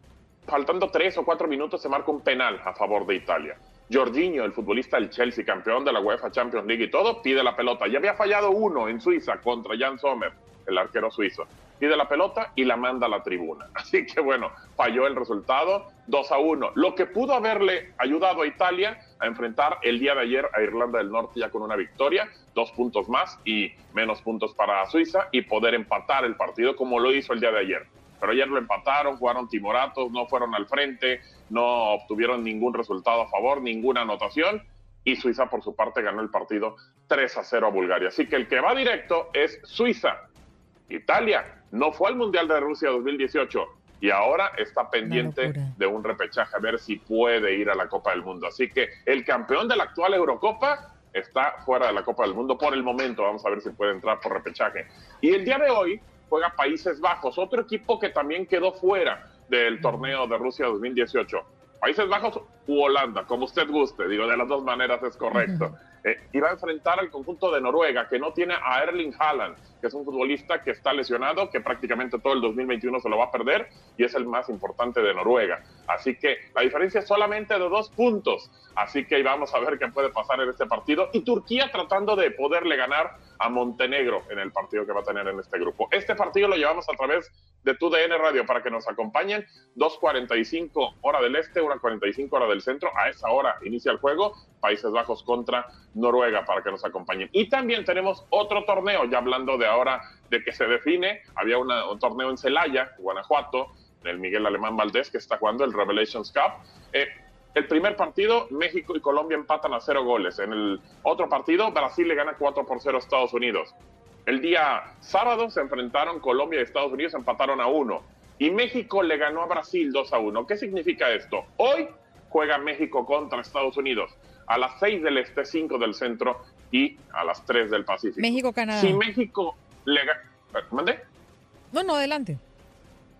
faltando tres o cuatro minutos se marca un penal a favor de Italia. Jorginho, el futbolista del Chelsea, campeón de la UEFA Champions League y todo, pide la pelota. Ya había fallado uno en Suiza contra Jan Sommer, el arquero suizo pide la pelota y la manda a la tribuna. [laughs] Así que bueno, falló el resultado 2 a 1. Lo que pudo haberle ayudado a Italia a enfrentar el día de ayer a Irlanda del Norte ya con una victoria, dos puntos más y menos puntos para Suiza y poder empatar el partido como lo hizo el día de ayer. pero ayer lo empataron, jugaron timoratos, no fueron al frente, no obtuvieron ningún resultado a favor, ninguna anotación y Suiza por su parte ganó el partido 3 a 0 a Bulgaria. Así que el que va directo es Suiza. Italia no fue al Mundial de Rusia 2018 y ahora está pendiente de un repechaje a ver si puede ir a la Copa del Mundo. Así que el campeón de la actual Eurocopa está fuera de la Copa del Mundo por el momento. Vamos a ver si puede entrar por repechaje. Y el día de hoy juega Países Bajos, otro equipo que también quedó fuera del torneo de Rusia 2018. Países Bajos u Holanda, como usted guste, digo, de las dos maneras es correcto. Eh, y va a enfrentar al conjunto de Noruega, que no tiene a Erling Haaland, que es un futbolista que está lesionado, que prácticamente todo el 2021 se lo va a perder y es el más importante de Noruega. Así que la diferencia es solamente de dos puntos. Así que vamos a ver qué puede pasar en este partido. Y Turquía tratando de poderle ganar a Montenegro en el partido que va a tener en este grupo. Este partido lo llevamos a través de TUDN Radio para que nos acompañen. 2.45 hora del este, 1.45 hora del centro. A esa hora inicia el juego. Países Bajos contra Noruega para que nos acompañen. Y también tenemos otro torneo, ya hablando de ahora de que se define. Había un torneo en Celaya, Guanajuato, en el Miguel Alemán Valdés, que está jugando el Revelations Cup. Eh, el primer partido, México y Colombia empatan a cero goles. En el otro partido, Brasil le gana 4 por 0 a Estados Unidos. El día sábado se enfrentaron Colombia y Estados Unidos, empataron a uno. Y México le ganó a Brasil 2 a 1. ¿Qué significa esto? Hoy juega México contra Estados Unidos a las 6 del este, 5 del centro y a las 3 del Pacífico. México-Canadá. Si México le gana... ¿Mande? No, no, adelante.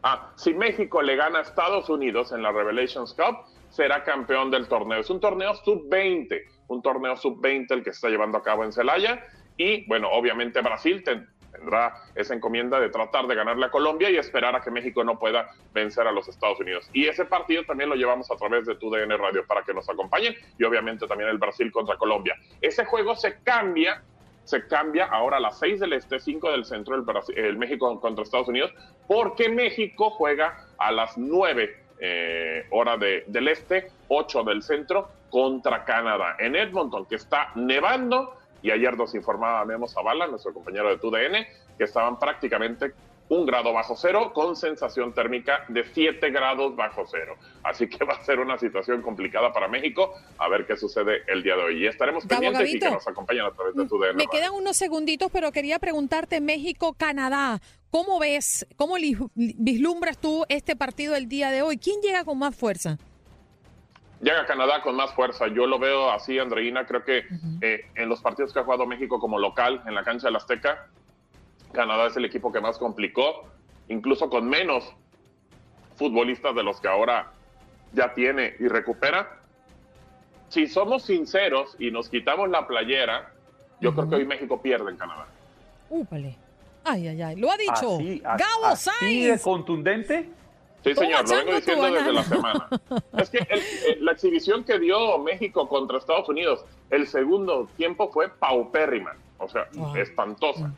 Ah, si México le gana a Estados Unidos en la Revelations Cup, será campeón del torneo. Es un torneo sub-20, un torneo sub-20 el que se está llevando a cabo en Celaya y bueno, obviamente Brasil tendrá esa encomienda de tratar de ganarle a Colombia y esperar a que México no pueda vencer a los Estados Unidos. Y ese partido también lo llevamos a través de tu DN Radio para que nos acompañen y obviamente también el Brasil contra Colombia. Ese juego se cambia se cambia ahora a las 6 del este, 5 del centro, el México contra Estados Unidos, porque México juega a las 9 eh, hora de, del este, 8 del centro, contra Canadá. En Edmonton, que está nevando y ayer nos informaba Memo Zavala, nuestro compañero de TUDN, que estaban prácticamente un grado bajo cero con sensación térmica de 7 grados bajo cero. Así que va a ser una situación complicada para México. A ver qué sucede el día de hoy. Y estaremos pendientes y que nos acompañen a través de TUDN. Me quedan unos segunditos, pero quería preguntarte México-Canadá. ¿Cómo ves, cómo vislumbras tú este partido el día de hoy? ¿Quién llega con más fuerza? llega Canadá con más fuerza. Yo lo veo así, Andreina. Creo que eh, en los partidos que ha jugado México como local en la cancha del Azteca, Canadá es el equipo que más complicó, incluso con menos futbolistas de los que ahora ya tiene y recupera. Si somos sinceros y nos quitamos la playera, yo creo que hoy México pierde en Canadá. Úpale. Ay, ay, ay. Lo ha dicho Gabo así de contundente. Sí, señor, lo vengo diciendo desde la semana. [laughs] Es que eh, la exhibición que dio México contra Estados Unidos, el segundo tiempo fue paupérrima, o sea, espantosa.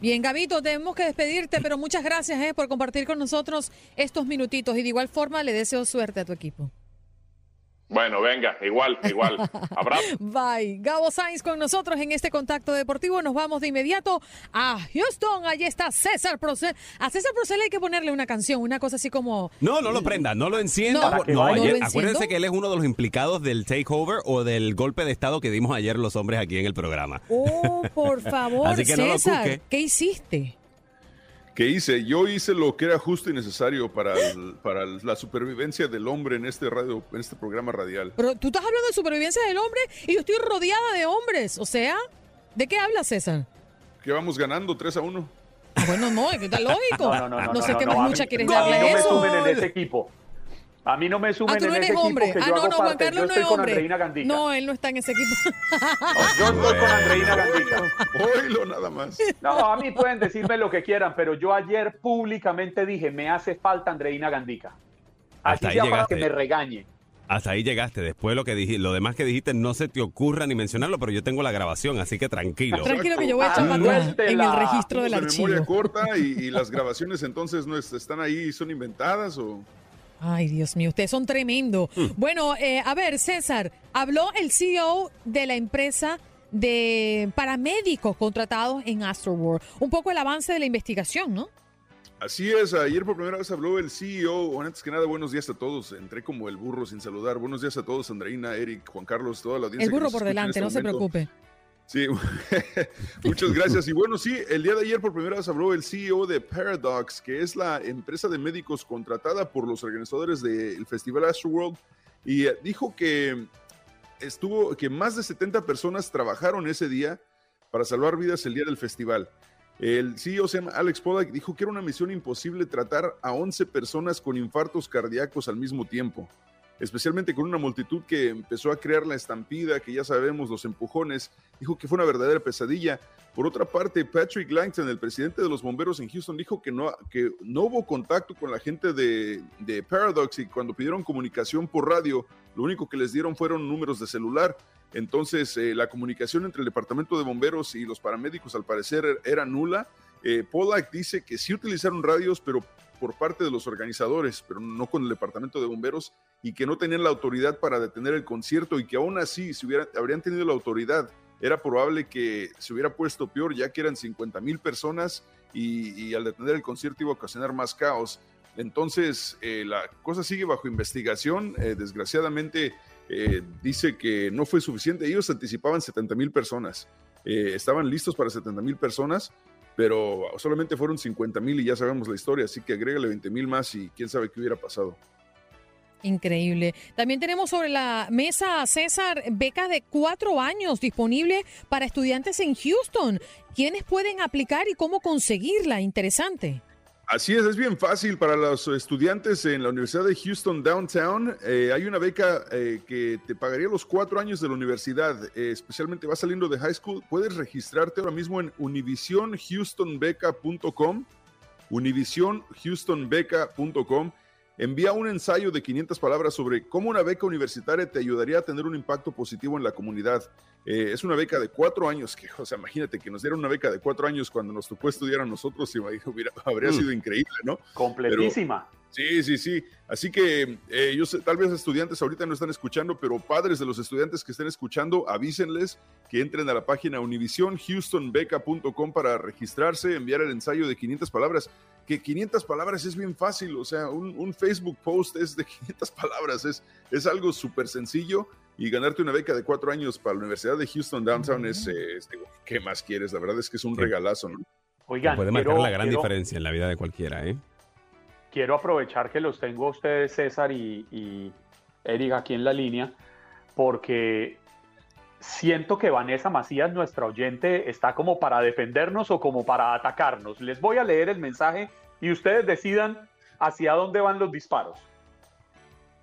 Bien, Gabito, tenemos que despedirte, pero muchas gracias eh, por compartir con nosotros estos minutitos y de igual forma le deseo suerte a tu equipo. Bueno, venga, igual, igual. [laughs] Abrazo. Bye. Gabo Sainz con nosotros en este contacto deportivo. Nos vamos de inmediato a Houston. Allí está César Procel. A César Procel hay que ponerle una canción, una cosa así como. No, no lo prenda, no lo encienda. No, acuérdense que él es uno de los implicados del takeover o del golpe de Estado que dimos ayer los hombres aquí en el programa. Oh, por [laughs] favor, así que César, ¿qué hiciste? ¿Qué hice? Yo hice lo que era justo y necesario para, para la supervivencia del hombre en este radio, en este programa radial. Pero tú estás hablando de supervivencia del hombre y yo estoy rodeada de hombres. O sea, ¿de qué hablas, César? Que vamos ganando 3 a 1. Ah, bueno, no, es que está lógico. No, no, no, no, sé qué más mucha quieres darle no eso. Me en ese equipo. A mí no me sumen ah, tú no en eres ese hombre. equipo que ah, yo no, hago no, parte. Carlos yo no estoy es con hombre. Andreina Gandica. No, él no está en ese equipo. No, yo estoy con Andreina Gandica. Oílo nada más. No, a mí pueden decirme lo que quieran, pero yo ayer públicamente dije, me hace falta Andreina Gandica. Así Hasta ahí para llegaste. que me regañe. Hasta ahí llegaste. Después lo que dije, lo demás que dijiste no se te ocurra ni mencionarlo, pero yo tengo la grabación, así que tranquilo. Tranquilo que yo voy a echar en el registro del La archivo. memoria corta y, y las grabaciones entonces no es- están ahí, son inventadas o... Ay, Dios mío, ustedes son tremendo. Bueno, eh, a ver, César, habló el CEO de la empresa de paramédicos contratados en Astroworld. Un poco el avance de la investigación, ¿no? Así es, ayer por primera vez habló el CEO. Antes que nada, buenos días a todos. Entré como el burro sin saludar. Buenos días a todos, Andreina, Eric, Juan Carlos, toda la audiencia. El burro por delante, este no se preocupe. Sí, [laughs] muchas gracias. Y bueno, sí, el día de ayer por primera vez habló el CEO de Paradox, que es la empresa de médicos contratada por los organizadores del Festival Astroworld, y eh, dijo que estuvo, que más de 70 personas trabajaron ese día para salvar vidas el día del festival. El CEO se Alex Pollack dijo que era una misión imposible tratar a 11 personas con infartos cardíacos al mismo tiempo especialmente con una multitud que empezó a crear la estampida, que ya sabemos, los empujones, dijo que fue una verdadera pesadilla. Por otra parte, Patrick Langton, el presidente de los bomberos en Houston, dijo que no, que no hubo contacto con la gente de, de Paradox y cuando pidieron comunicación por radio, lo único que les dieron fueron números de celular. Entonces, eh, la comunicación entre el departamento de bomberos y los paramédicos al parecer era nula. Eh, Pollack dice que sí utilizaron radios, pero por parte de los organizadores, pero no con el departamento de bomberos, y que no tenían la autoridad para detener el concierto y que aún así, si hubiera, habrían tenido la autoridad, era probable que se hubiera puesto peor, ya que eran 50 mil personas y, y, al detener el concierto iba a ocasionar más caos. Entonces, eh, la cosa sigue bajo investigación. Eh, desgraciadamente, eh, dice que no fue suficiente. Ellos anticipaban 70 mil personas. estaban listos para 70 mil personas, pero solamente fueron 50 mil y ya sabemos la historia, así que agrégale 20 mil más y quién sabe qué hubiera pasado. Increíble. También tenemos sobre la mesa, César, beca de cuatro años disponible para estudiantes en Houston. ¿Quiénes pueden aplicar y cómo conseguirla? Interesante. Así es, es bien fácil para los estudiantes en la Universidad de Houston Downtown. Eh, hay una beca eh, que te pagaría los cuatro años de la universidad, eh, especialmente vas saliendo de high school. Puedes registrarte ahora mismo en univisionhoustonbeca.com, univisionhoustonbeca.com. Envía un ensayo de 500 palabras sobre cómo una beca universitaria te ayudaría a tener un impacto positivo en la comunidad. Eh, es una beca de cuatro años, que, o sea, imagínate que nos dieran una beca de cuatro años cuando nos tocó estudiar a nosotros, y [laughs] hubiera, habría mm. sido increíble, ¿no? Completísima. Sí, sí, sí. Así que eh, yo sé, tal vez estudiantes ahorita no están escuchando, pero padres de los estudiantes que estén escuchando, avísenles que entren a la página univisionhoustonbeca.com para registrarse, enviar el ensayo de 500 palabras que 500 palabras es bien fácil, o sea, un, un Facebook post es de [laughs] 500 palabras, es, es algo súper sencillo y ganarte una beca de cuatro años para la Universidad de Houston Downtown mm. es, es, ¿qué más quieres? La verdad es que es un sí. regalazo, ¿no? Oigan, puede marcar quiero, la gran quiero, diferencia en la vida de cualquiera, ¿eh? Quiero aprovechar que los tengo a ustedes, César y, y Eric, aquí en la línea, porque siento que Vanessa Macías, nuestra oyente, está como para defendernos o como para atacarnos. Les voy a leer el mensaje y ustedes decidan hacia dónde van los disparos.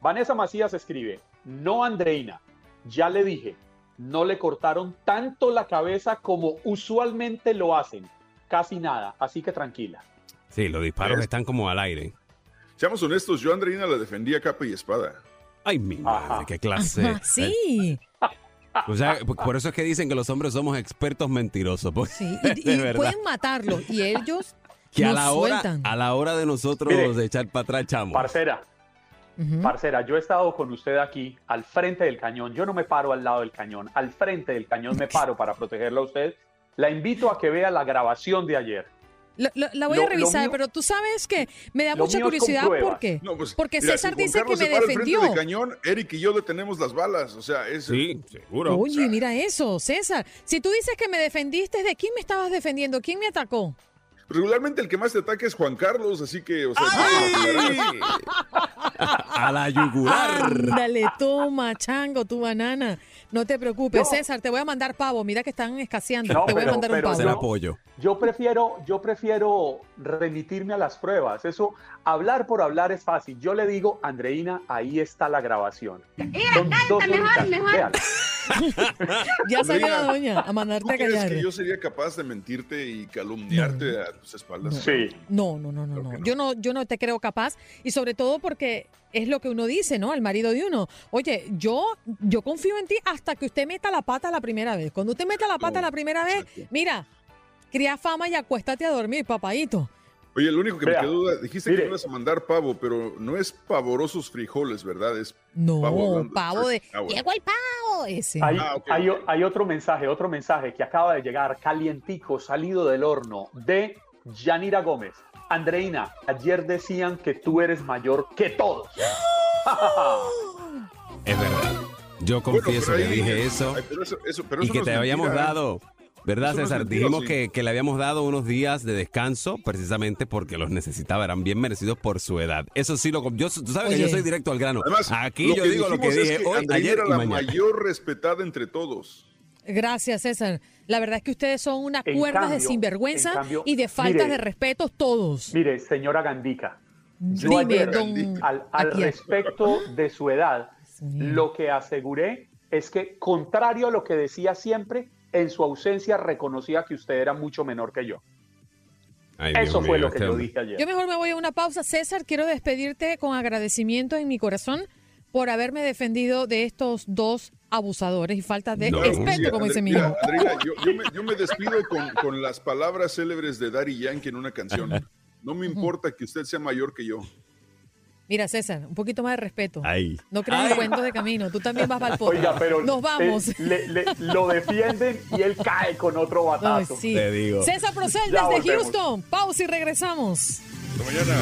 Vanessa Macías escribe, no Andreina, ya le dije, no le cortaron tanto la cabeza como usualmente lo hacen, casi nada, así que tranquila. Sí, los disparos es... están como al aire. Seamos honestos, yo Andreina la defendía capa y espada. Ay, mi madre, qué clase. Ajá, sí. [laughs] O sea, por eso es que dicen que los hombres somos expertos mentirosos. Pues, sí, y, [laughs] y pueden matarlo y ellos que a la hora sueltan. a la hora de nosotros Mire, de echar para atrás echamos. Parcera, uh -huh. parcera, yo he estado con usted aquí al frente del cañón. Yo no me paro al lado del cañón, al frente del cañón me paro para protegerlo a usted. La invito a que vea la grabación de ayer. Lo, lo, la voy lo, a revisar, mío, pero tú sabes que me da mucha curiosidad ¿por qué? No, pues, Porque mira, César si dice que me defendió. Del cañón, Eric y yo detenemos las balas, o sea, es Sí, seguro. Oye, o sea, mira eso, César. Si tú dices que me defendiste, ¿de quién me estabas defendiendo? ¿Quién me atacó? Regularmente el que más te ataca es Juan Carlos, así que, o sea, ¡Ay! [laughs] a la yugular. Ándale, toma, chango, tu banana. No te preocupes, No. César, te voy a mandar pavo. Mira que están escaseando. No, te voy a mandar un pavo. Yo- apoyo. Yo prefiero, yo prefiero remitirme a las pruebas. Eso, hablar por hablar es fácil. Yo le digo, Andreina, ahí está la grabación. Son dos horitas, véala. Ya salió la Andreina, doña a ¿tú mandarte a crees callar. que yo sería capaz de mentirte y calumniarte a tus espaldas? Sí. No, no, no, no, no. no. Yo no, yo no te creo capaz y sobre todo porque es lo que uno dice, ¿no? Al marido de uno. Oye, yo, yo confío en ti hasta que usted meta la pata la primera vez. Cuando usted meta la pata No, la primera vez, exacto. mira, cría fama y acuéstate a dormir, papadito. Oye, lo único que Vea, me quedó duda, dijiste mire. que ibas a mandar pavo, pero no es pavorosos frijoles, ¿verdad? Es No, Pavo pavo, de-. Ah, bueno. Llegó el pavo ese. Hay, Ah, hay- otro mensaje, otro mensaje que acaba de llegar, calientico, salido del horno, de Yanira Gómez. Andreina, ayer decían que tú eres mayor que todos. [gasps] Es verdad. Yo confieso que ahí- dije eso Ay, pero eso- eso- pero y eso que no te habíamos mentira, ¿eh? dado, ¿verdad, Eso César? Dijimos sí. que, que le habíamos dado unos días de descanso precisamente porque los necesitaba, eran bien merecidos por su edad. Eso sí, lo, yo, tú sabes que yo soy directo al grano. Además, Aquí yo digo lo que es dije que hoy, ayer era y la mañana. mayor respetada entre todos. Gracias, César. La verdad es que ustedes son una En cuerda de sinvergüenza cambio, y de faltas de respeto todos. Mire, señora Gandica, yo Dime, ayer, don al, respecto de su edad, lo que aseguré es que, contrario a lo que decía siempre, en su ausencia reconocía que usted era mucho menor que yo. Ay, Dios Eso fue mío, lo que yo dije ayer. Yo mejor me voy a una pausa. César, quiero despedirte con agradecimiento en mi corazón por haberme defendido de estos dos abusadores y falta de No. respeto, como dice mi hijo. [laughs] Yo, yo me, yo me despido con, con las palabras célebres de Daddy Yankee en una canción. No me importa que usted sea mayor que yo. Mira, César, un poquito más de respeto. Ay. No creas en cuentos de camino. Tú también vas para el pote. Oiga, pero Nos vamos. eh, le- le- lo defienden y él cae con otro Ay, batazo. sí. Te digo. César Procel desde volvemos. Houston. Pausa y regresamos. Hasta mañana.